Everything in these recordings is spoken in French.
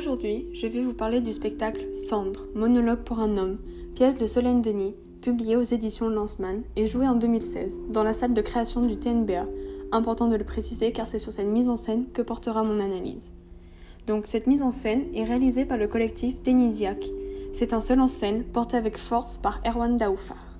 Aujourd'hui, je vais vous parler du spectacle Cendre, monologue pour un homme, pièce de Solène Denis, publiée aux éditions Lanceman et jouée en 2016 dans la salle de création du TNBA. Important de le préciser car c'est sur cette mise en scène que portera mon analyse. Donc cette mise en scène est réalisée par le collectif Denisiac. C'est un seul en scène porté avec force par Erwan Daoufar.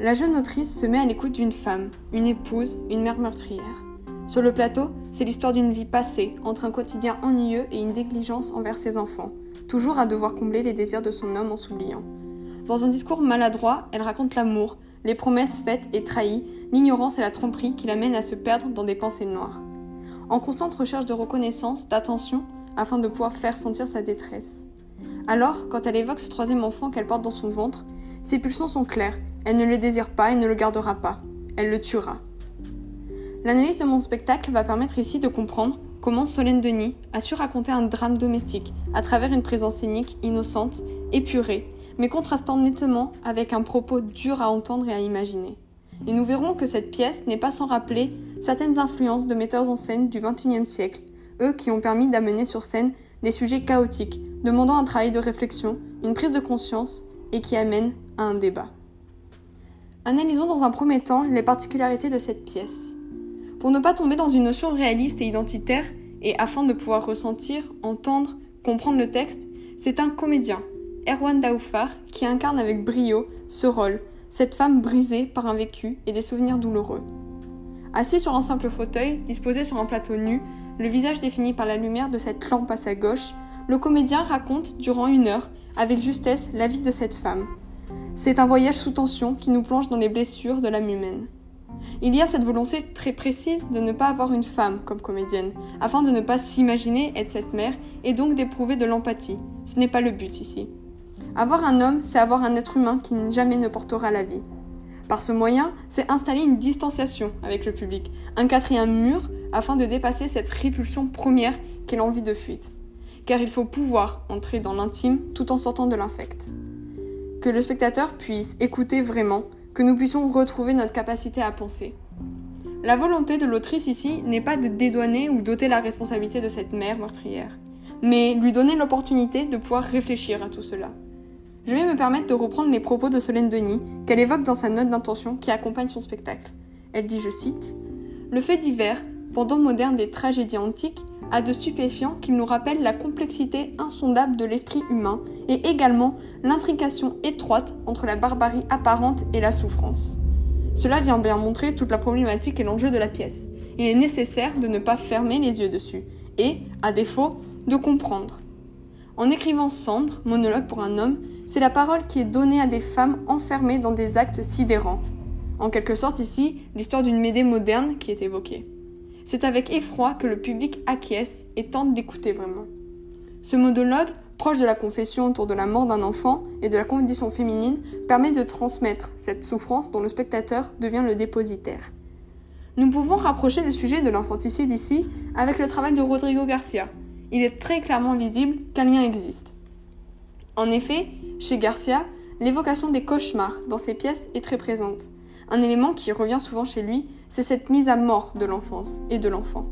La jeune autrice se met à l'écoute d'une femme, une épouse, une mère meurtrière. Sur le plateau, c'est l'histoire d'une vie passée, entre un quotidien ennuyeux et une négligence envers ses enfants, toujours à devoir combler les désirs de son homme en s'oubliant. Dans un discours maladroit, elle raconte l'amour, les promesses faites et trahies, l'ignorance et la tromperie qui l'amènent à se perdre dans des pensées noires. En constante recherche de reconnaissance, d'attention, afin de pouvoir faire sentir sa détresse. Alors, quand elle évoque ce troisième enfant qu'elle porte dans son ventre, ses pulsions sont claires, elle ne le désire pas et ne le gardera pas, elle le tuera. L'analyse de mon spectacle va permettre ici de comprendre comment Solène Denis a su raconter un drame domestique à travers une présence scénique innocente, épurée, mais contrastant nettement avec un propos dur à entendre et à imaginer. Et nous verrons que cette pièce n'est pas sans rappeler certaines influences de metteurs en scène du XXIe siècle, eux qui ont permis d'amener sur scène des sujets chaotiques, demandant un travail de réflexion, une prise de conscience et qui amènent à un débat. Analysons dans un premier temps les particularités de cette pièce. Pour ne pas tomber dans une notion réaliste et identitaire, et afin de pouvoir ressentir, entendre, comprendre le texte, c'est un comédien, Erwan Daoufar, qui incarne avec brio ce rôle, cette femme brisée par un vécu et des souvenirs douloureux. Assis sur un simple fauteuil, disposé sur un plateau nu, le visage défini par la lumière de cette lampe à sa gauche, le comédien raconte durant une heure, avec justesse, la vie de cette femme. C'est un voyage sous tension qui nous plonge dans les blessures de l'âme humaine. Il y a cette volonté très précise de ne pas avoir une femme comme comédienne, afin de ne pas s'imaginer être cette mère et donc d'éprouver de l'empathie. Ce n'est pas le but ici. Avoir un homme, c'est avoir un être humain qui jamais ne portera la vie. Par ce moyen, c'est installer une distanciation avec le public, un quatrième mur afin de dépasser cette répulsion première qu'est l'envie de fuite. Car il faut pouvoir entrer dans l'intime tout en sortant de l'infect. Que le spectateur puisse écouter vraiment, nous puissions retrouver notre capacité à penser. La volonté de l'autrice ici n'est pas de dédouaner ou d'ôter la responsabilité de cette mère meurtrière, mais lui donner l'opportunité de pouvoir réfléchir à tout cela. Je vais me permettre de reprendre les propos de Solène Denis qu'elle évoque dans sa note d'intention qui accompagne son spectacle. Elle dit, je cite, Le fait divers, pendant moderne des tragédies antiques, a de stupéfiants qui nous rappellent la complexité insondable de l'esprit humain et également l'intrication étroite entre la barbarie apparente et la souffrance. Cela vient bien montrer toute la problématique et l'enjeu de la pièce. Il est nécessaire de ne pas fermer les yeux dessus et, à défaut, de comprendre. En écrivant Cendre, monologue pour un homme, c'est la parole qui est donnée à des femmes enfermées dans des actes sidérants. En quelque sorte ici, l'histoire d'une Médée moderne qui est évoquée. C'est avec effroi que le public acquiesce et tente d'écouter vraiment. Ce monologue, proche de la confession autour de la mort d'un enfant et de la condition féminine, permet de transmettre cette souffrance dont le spectateur devient le dépositaire. Nous pouvons rapprocher le sujet de l'infanticide ici avec le travail de Rodrigo Garcia. Il est très clairement visible qu'un lien existe. En effet, chez Garcia, l'évocation des cauchemars dans ses pièces est très présente. Un élément qui revient souvent chez lui, c'est cette mise à mort de l'enfance et de l'enfant.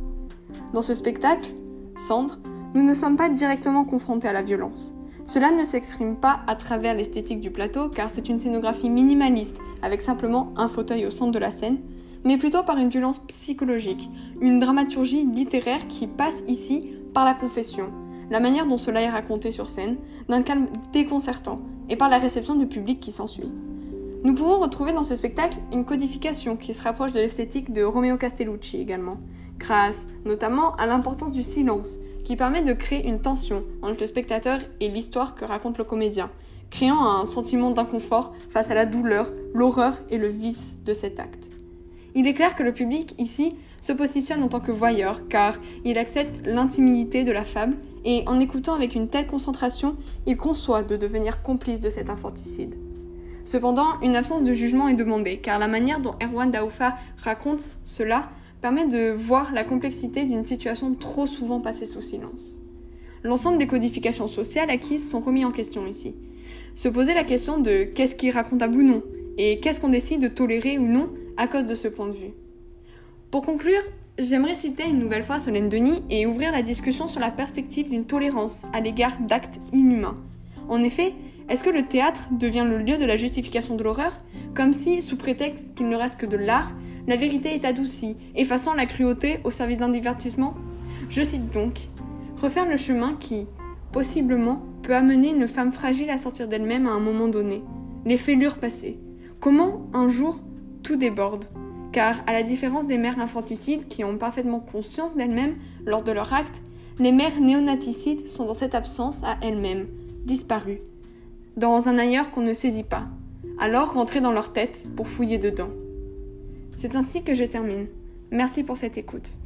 Dans ce spectacle, Cendre, nous ne sommes pas directement confrontés à la violence. Cela ne s'exprime pas à travers l'esthétique du plateau car c'est une scénographie minimaliste avec simplement un fauteuil au centre de la scène, mais plutôt par une violence psychologique, une dramaturgie littéraire qui passe ici par la confession, la manière dont cela est raconté sur scène, d'un calme déconcertant, et par la réception du public qui s'ensuit. Nous pouvons retrouver dans ce spectacle une codification qui se rapproche de l'esthétique de Romeo Castellucci également, grâce notamment à l'importance du silence, qui permet de créer une tension entre le spectateur et l'histoire que raconte le comédien, créant un sentiment d'inconfort face à la douleur, l'horreur et le vice de cet acte. Il est clair que le public ici se positionne en tant que voyeur car il accepte l'intimité de la femme et en écoutant avec une telle concentration, il conçoit de devenir complice de cet infanticide. Cependant, une absence de jugement est demandée, car la manière dont Erwan Daoufar raconte cela permet de voir la complexité d'une situation trop souvent passée sous silence. L'ensemble des codifications sociales acquises sont remis en question ici. Se poser la question de qu'est-ce qui est racontable ou non, et qu'est-ce qu'on décide de tolérer ou non à cause de ce point de vue. Pour conclure, J'aimerais citer une nouvelle fois Solène Denis et ouvrir la discussion sur la perspective d'une tolérance à l'égard d'actes inhumains. En effet, est-ce que le théâtre devient le lieu de la justification de l'horreur? Comme si, sous prétexte qu'il ne reste que de l'art, la vérité est adoucie, effaçant la cruauté au service d'un divertissement? Je cite donc Refaire le chemin qui, possiblement, peut amener une femme fragile à sortir d'elle-même à un moment donné. Les fêlures passées. Comment, un jour, tout déborde? Car, à la différence des mères infanticides qui ont parfaitement conscience d'elles-mêmes lors de leur acte, les mères néonaticides sont dans cette absence à elles-mêmes, disparues dans un ailleurs qu'on ne saisit pas. Alors rentrez dans leur tête pour fouiller dedans. C'est ainsi que je termine. Merci pour cette écoute.